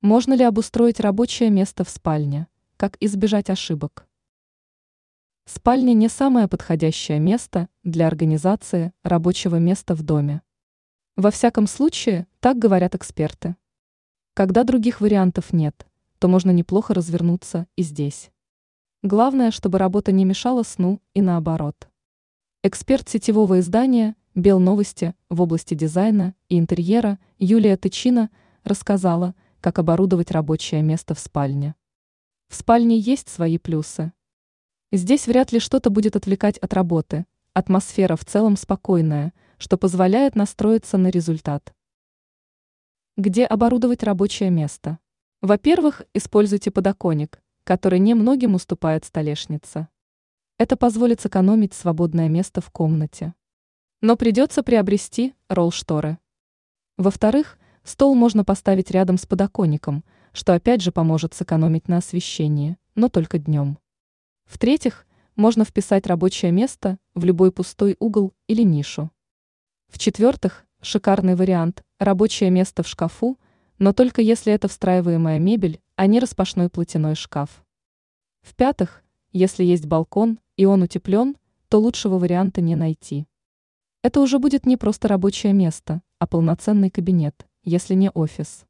Можно ли обустроить рабочее место в спальне? Как избежать ошибок? Спальня не самое подходящее место для организации рабочего места в доме. Во всяком случае, так говорят эксперты. Когда других вариантов нет, то можно неплохо развернуться и здесь. Главное, чтобы работа не мешала сну и наоборот. Эксперт сетевого издания «Белновости» в области дизайна и интерьера Юлия Тычина рассказала – как оборудовать рабочее место в спальне. В спальне есть свои плюсы. Здесь вряд ли что-то будет отвлекать от работы, атмосфера в целом спокойная, что позволяет настроиться на результат. Где оборудовать рабочее место? Во-первых, используйте подоконник, который немногим уступает столешнице. Это позволит сэкономить свободное место в комнате. Но придется приобрести ролл-шторы. Во-вторых, Стол можно поставить рядом с подоконником, что опять же поможет сэкономить на освещении, но только днем. В-третьих, можно вписать рабочее место в любой пустой угол или нишу. В-четвертых, шикарный вариант – рабочее место в шкафу, но только если это встраиваемая мебель, а не распашной платяной шкаф. В-пятых, если есть балкон и он утеплен, то лучшего варианта не найти. Это уже будет не просто рабочее место, а полноценный кабинет если не офис.